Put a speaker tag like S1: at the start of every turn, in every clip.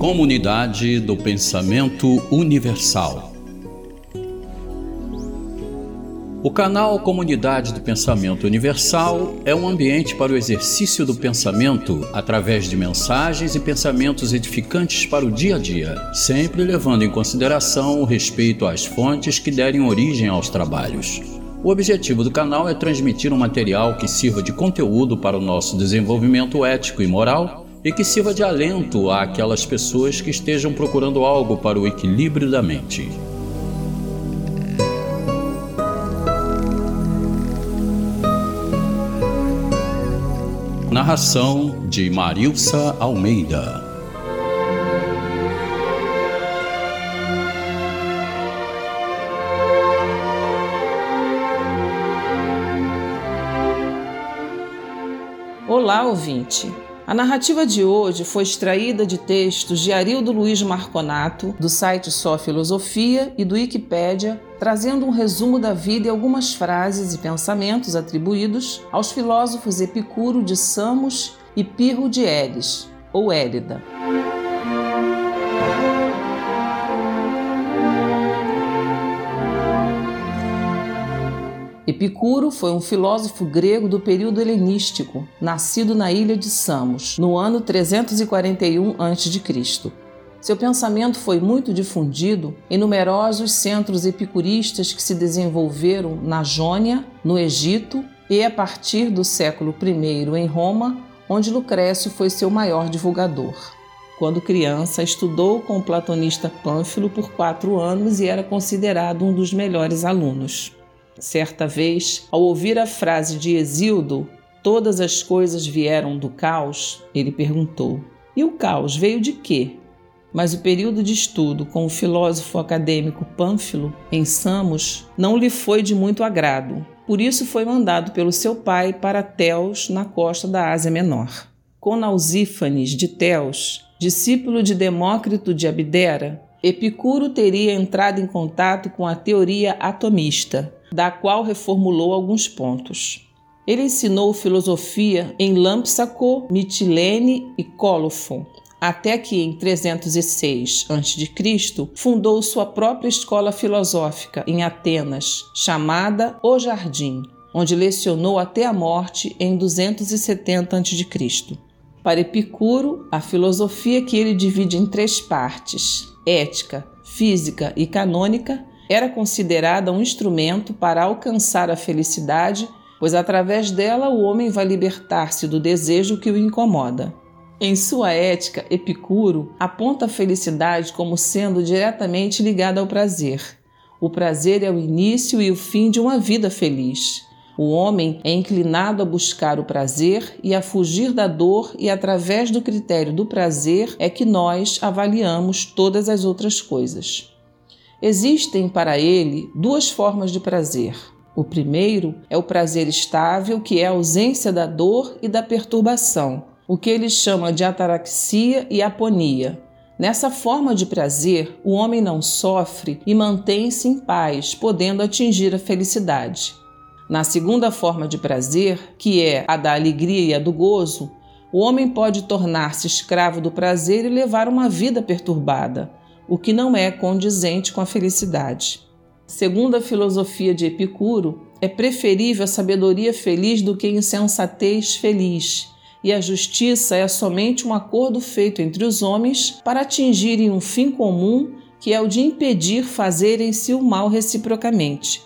S1: Comunidade do Pensamento Universal. O canal Comunidade do Pensamento Universal é um ambiente para o exercício do pensamento através de mensagens e pensamentos edificantes para o dia a dia, sempre levando em consideração o respeito às fontes que derem origem aos trabalhos. O objetivo do canal é transmitir um material que sirva de conteúdo para o nosso desenvolvimento ético e moral e que sirva de alento àquelas pessoas que estejam procurando algo para o equilíbrio da mente. Narração de Marilsa Almeida.
S2: Olá, ouvinte! A narrativa de hoje foi extraída de textos de Arildo Luiz Marconato, do site Só Filosofia e do Wikipédia, trazendo um resumo da vida e algumas frases e pensamentos atribuídos aos filósofos Epicuro de Samos e Pirro de Elis, ou Élida. Epicuro foi um filósofo grego do período helenístico, nascido na ilha de Samos, no ano 341 a.C. Seu pensamento foi muito difundido em numerosos centros epicuristas que se desenvolveram na Jônia, no Egito e a partir do século I em Roma, onde Lucrécio foi seu maior divulgador. Quando criança, estudou com o platonista Pânfilo por quatro anos e era considerado um dos melhores alunos. Certa vez, ao ouvir a frase de Exildo, todas as coisas vieram do caos, ele perguntou: E o caos veio de quê? Mas o período de estudo com o filósofo acadêmico Pânfilo, em Samos, não lhe foi de muito agrado. Por isso foi mandado pelo seu pai para Teos, na costa da Ásia Menor. Com Nausífanes de Teos, discípulo de Demócrito de Abdera, Epicuro teria entrado em contato com a teoria atomista, da qual reformulou alguns pontos. Ele ensinou filosofia em Lampsaco, Mitilene e Colofon, até que em 306 a.C. fundou sua própria escola filosófica em Atenas, chamada O Jardim, onde lecionou até a morte em 270 a.C. Para Epicuro, a filosofia que ele divide em três partes: ética, física e canônica, era considerada um instrumento para alcançar a felicidade, pois através dela o homem vai libertar-se do desejo que o incomoda. Em sua ética, Epicuro aponta a felicidade como sendo diretamente ligada ao prazer. O prazer é o início e o fim de uma vida feliz. O homem é inclinado a buscar o prazer e a fugir da dor, e através do critério do prazer é que nós avaliamos todas as outras coisas. Existem para ele duas formas de prazer. O primeiro é o prazer estável, que é a ausência da dor e da perturbação, o que ele chama de ataraxia e aponia. Nessa forma de prazer, o homem não sofre e mantém-se em paz, podendo atingir a felicidade. Na segunda forma de prazer, que é a da alegria e a do gozo, o homem pode tornar-se escravo do prazer e levar uma vida perturbada, o que não é condizente com a felicidade. Segundo a filosofia de Epicuro, é preferível a sabedoria feliz do que a insensatez feliz, e a justiça é somente um acordo feito entre os homens para atingirem um fim comum que é o de impedir fazerem-se o mal reciprocamente.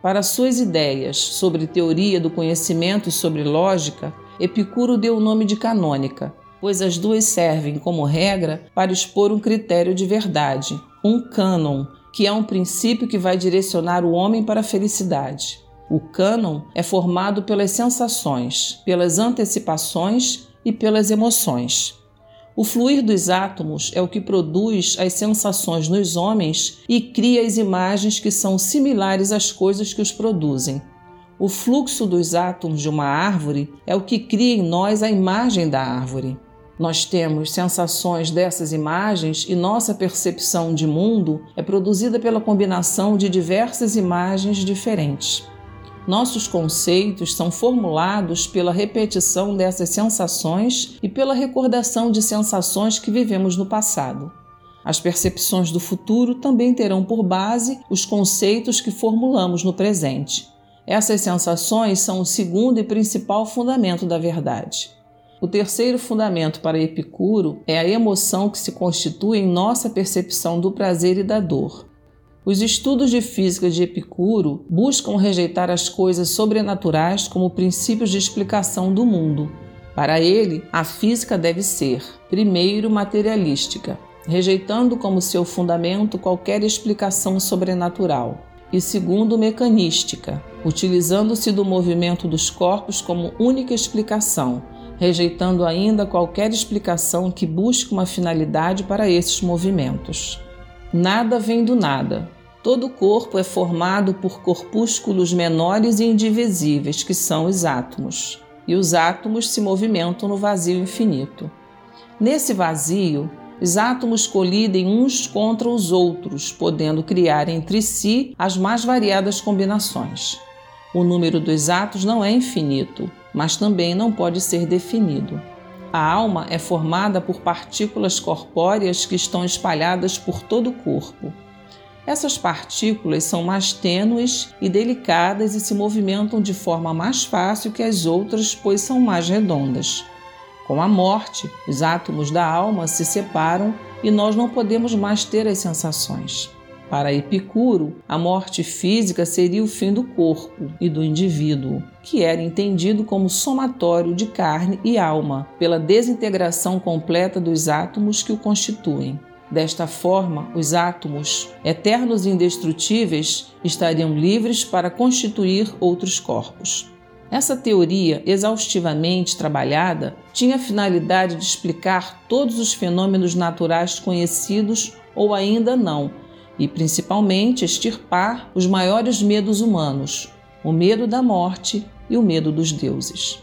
S2: Para suas ideias sobre teoria do conhecimento e sobre lógica, Epicuro deu o nome de canônica, pois as duas servem como regra para expor um critério de verdade, um cânon, que é um princípio que vai direcionar o homem para a felicidade. O cânon é formado pelas sensações, pelas antecipações e pelas emoções. O fluir dos átomos é o que produz as sensações nos homens e cria as imagens que são similares às coisas que os produzem. O fluxo dos átomos de uma árvore é o que cria em nós a imagem da árvore. Nós temos sensações dessas imagens e nossa percepção de mundo é produzida pela combinação de diversas imagens diferentes. Nossos conceitos são formulados pela repetição dessas sensações e pela recordação de sensações que vivemos no passado. As percepções do futuro também terão por base os conceitos que formulamos no presente. Essas sensações são o segundo e principal fundamento da verdade. O terceiro fundamento para Epicuro é a emoção que se constitui em nossa percepção do prazer e da dor. Os estudos de física de Epicuro buscam rejeitar as coisas sobrenaturais como princípios de explicação do mundo. Para ele, a física deve ser, primeiro, materialística, rejeitando como seu fundamento qualquer explicação sobrenatural, e segundo, mecanística, utilizando-se do movimento dos corpos como única explicação, rejeitando ainda qualquer explicação que busque uma finalidade para esses movimentos. Nada vem do nada, Todo o corpo é formado por corpúsculos menores e indivisíveis, que são os átomos, e os átomos se movimentam no vazio infinito. Nesse vazio, os átomos colidem uns contra os outros, podendo criar entre si as mais variadas combinações. O número dos átomos não é infinito, mas também não pode ser definido. A alma é formada por partículas corpóreas que estão espalhadas por todo o corpo. Essas partículas são mais tênues e delicadas e se movimentam de forma mais fácil que as outras, pois são mais redondas. Com a morte, os átomos da alma se separam e nós não podemos mais ter as sensações. Para Epicuro, a morte física seria o fim do corpo e do indivíduo, que era entendido como somatório de carne e alma, pela desintegração completa dos átomos que o constituem. Desta forma, os átomos, eternos e indestrutíveis, estariam livres para constituir outros corpos. Essa teoria, exaustivamente trabalhada, tinha a finalidade de explicar todos os fenômenos naturais conhecidos ou ainda não, e principalmente extirpar os maiores medos humanos, o medo da morte e o medo dos deuses.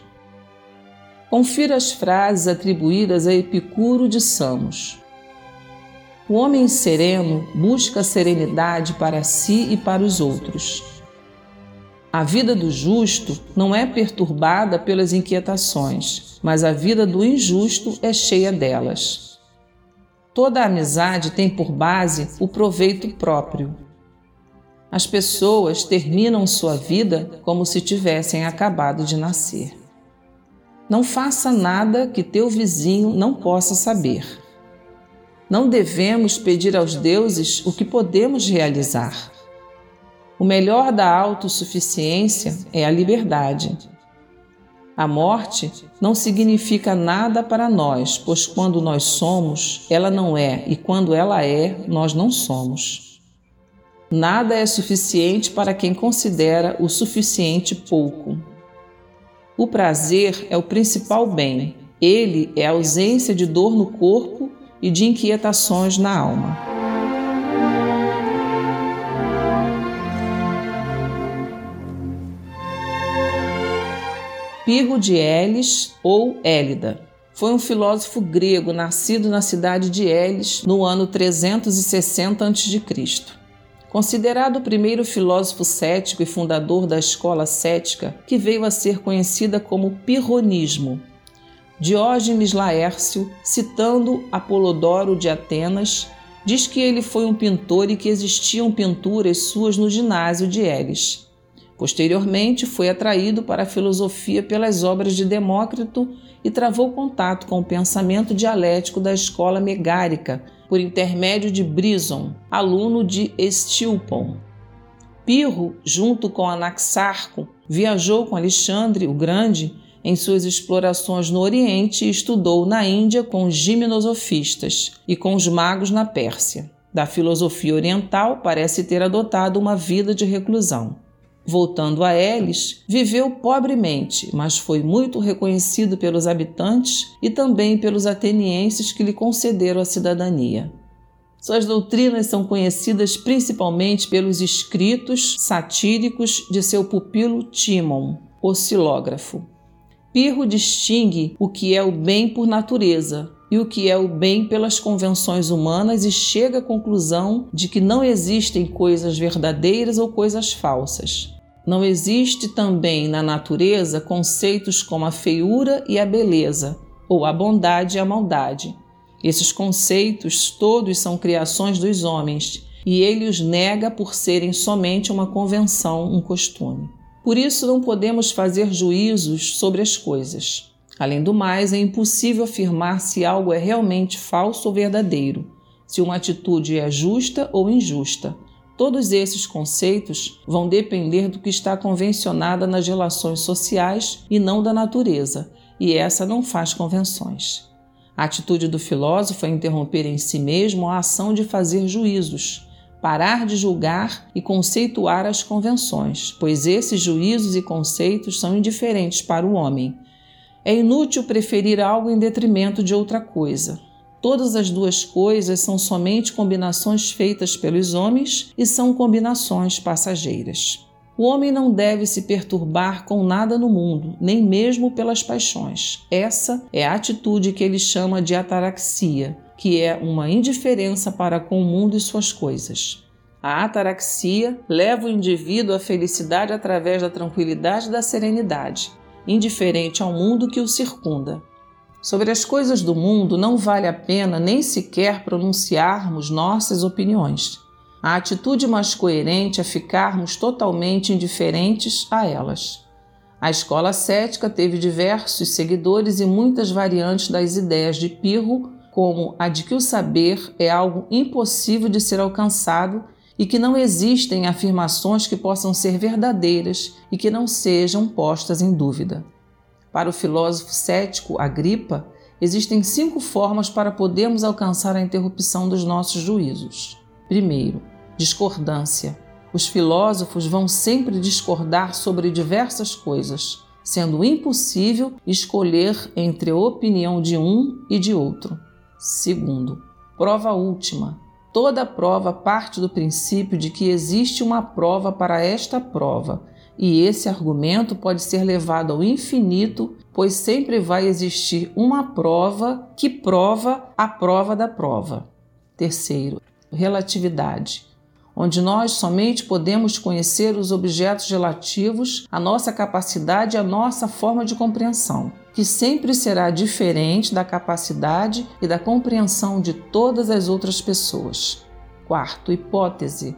S2: Confira as frases atribuídas a Epicuro de Samos. O homem sereno busca serenidade para si e para os outros. A vida do justo não é perturbada pelas inquietações, mas a vida do injusto é cheia delas. Toda amizade tem por base o proveito próprio. As pessoas terminam sua vida como se tivessem acabado de nascer. Não faça nada que teu vizinho não possa saber. Não devemos pedir aos deuses o que podemos realizar. O melhor da autossuficiência é a liberdade. A morte não significa nada para nós, pois quando nós somos, ela não é, e quando ela é, nós não somos. Nada é suficiente para quem considera o suficiente pouco. O prazer é o principal bem. Ele é a ausência de dor no corpo e de inquietações na alma. Pirro de Elis ou Élida foi um filósofo grego nascido na cidade de Elis no ano 360 a.C. Considerado o primeiro filósofo cético e fundador da escola cética, que veio a ser conhecida como Pirronismo, Diógenes Laércio, citando Apolodoro de Atenas, diz que ele foi um pintor e que existiam pinturas suas no ginásio de Elis. Posteriormente, foi atraído para a filosofia pelas obras de Demócrito e travou contato com o pensamento dialético da escola megárica por intermédio de Brison, aluno de Estilpon. Pirro, junto com Anaxarco, viajou com Alexandre o Grande em suas explorações no Oriente e estudou na Índia com os giminosofistas e com os magos na Pérsia. Da filosofia oriental, parece ter adotado uma vida de reclusão. Voltando a Elis, viveu pobremente, mas foi muito reconhecido pelos habitantes e também pelos atenienses que lhe concederam a cidadania. Suas doutrinas são conhecidas principalmente pelos escritos satíricos de seu pupilo Timon, oscilógrafo. Pirro distingue o que é o bem por natureza e o que é o bem pelas convenções humanas e chega à conclusão de que não existem coisas verdadeiras ou coisas falsas. Não existe também na natureza conceitos como a feiura e a beleza, ou a bondade e a maldade. Esses conceitos todos são criações dos homens, e ele os nega por serem somente uma convenção, um costume. Por isso não podemos fazer juízos sobre as coisas. Além do mais, é impossível afirmar se algo é realmente falso ou verdadeiro, se uma atitude é justa ou injusta. Todos esses conceitos vão depender do que está convencionado nas relações sociais e não da natureza, e essa não faz convenções. A atitude do filósofo é interromper em si mesmo a ação de fazer juízos, parar de julgar e conceituar as convenções, pois esses juízos e conceitos são indiferentes para o homem. É inútil preferir algo em detrimento de outra coisa. Todas as duas coisas são somente combinações feitas pelos homens e são combinações passageiras. O homem não deve se perturbar com nada no mundo, nem mesmo pelas paixões. Essa é a atitude que ele chama de ataraxia, que é uma indiferença para com o mundo e suas coisas. A ataraxia leva o indivíduo à felicidade através da tranquilidade e da serenidade, indiferente ao mundo que o circunda. Sobre as coisas do mundo não vale a pena nem sequer pronunciarmos nossas opiniões. A atitude mais coerente é ficarmos totalmente indiferentes a elas. A escola cética teve diversos seguidores e muitas variantes das ideias de Pirro, como a de que o saber é algo impossível de ser alcançado e que não existem afirmações que possam ser verdadeiras e que não sejam postas em dúvida. Para o filósofo cético Agripa, existem cinco formas para podermos alcançar a interrupção dos nossos juízos. Primeiro, discordância. Os filósofos vão sempre discordar sobre diversas coisas, sendo impossível escolher entre a opinião de um e de outro. Segundo, prova última. Toda prova parte do princípio de que existe uma prova para esta prova, e esse argumento pode ser levado ao infinito, pois sempre vai existir uma prova que prova a prova da prova. Terceiro, relatividade, onde nós somente podemos conhecer os objetos relativos à nossa capacidade e à nossa forma de compreensão, que sempre será diferente da capacidade e da compreensão de todas as outras pessoas. Quarto, hipótese,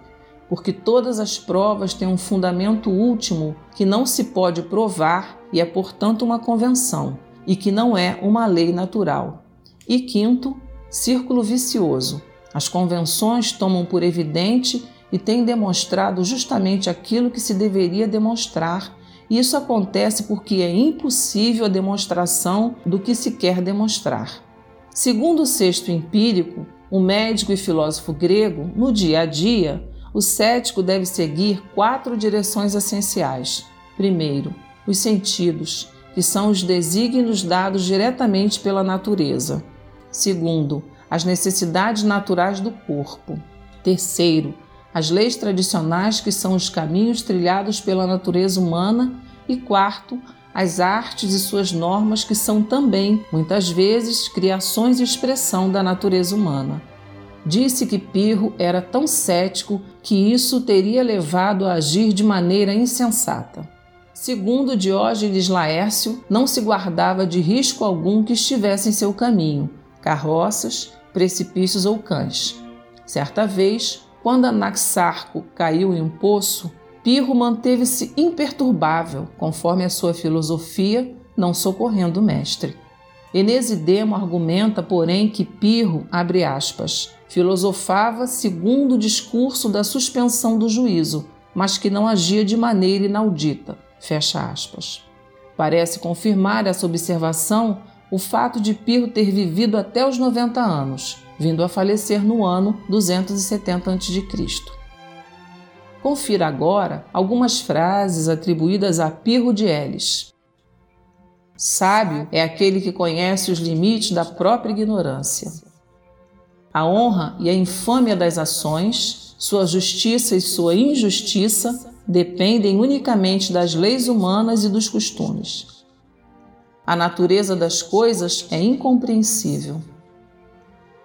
S2: porque todas as provas têm um fundamento último que não se pode provar e é, portanto, uma convenção, e que não é uma lei natural. E quinto, círculo vicioso. As convenções tomam por evidente e têm demonstrado justamente aquilo que se deveria demonstrar. Isso acontece porque é impossível a demonstração do que se quer demonstrar. Segundo o sexto empírico, o médico e filósofo grego, no dia a dia, o cético deve seguir quatro direções essenciais. Primeiro, os sentidos, que são os desígnios dados diretamente pela natureza. Segundo, as necessidades naturais do corpo. Terceiro, as leis tradicionais, que são os caminhos trilhados pela natureza humana. E quarto, as artes e suas normas, que são também, muitas vezes, criações e expressão da natureza humana. Disse que Pirro era tão cético que isso teria levado a agir de maneira insensata. Segundo Diógenes Laércio, não se guardava de risco algum que estivesse em seu caminho, carroças, precipícios ou cães. Certa vez, quando Anaxarco caiu em um poço, Pirro manteve-se imperturbável, conforme a sua filosofia, não socorrendo o mestre. Enesidemo argumenta, porém, que Pirro, abre aspas, filosofava segundo o discurso da suspensão do juízo, mas que não agia de maneira inaudita, fecha aspas. Parece confirmar essa observação o fato de Pirro ter vivido até os 90 anos, vindo a falecer no ano 270 a.C. Confira agora algumas frases atribuídas a Pirro de Elis. Sábio é aquele que conhece os limites da própria ignorância. A honra e a infâmia das ações, sua justiça e sua injustiça dependem unicamente das leis humanas e dos costumes. A natureza das coisas é incompreensível.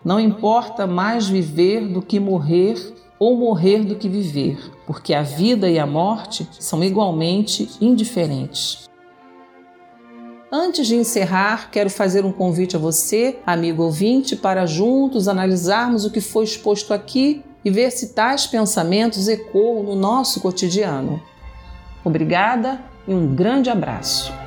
S2: Não importa mais viver do que morrer, ou morrer do que viver, porque a vida e a morte são igualmente indiferentes. Antes de encerrar, quero fazer um convite a você, amigo ouvinte, para juntos analisarmos o que foi exposto aqui e ver se tais pensamentos ecoam no nosso cotidiano. Obrigada e um grande abraço.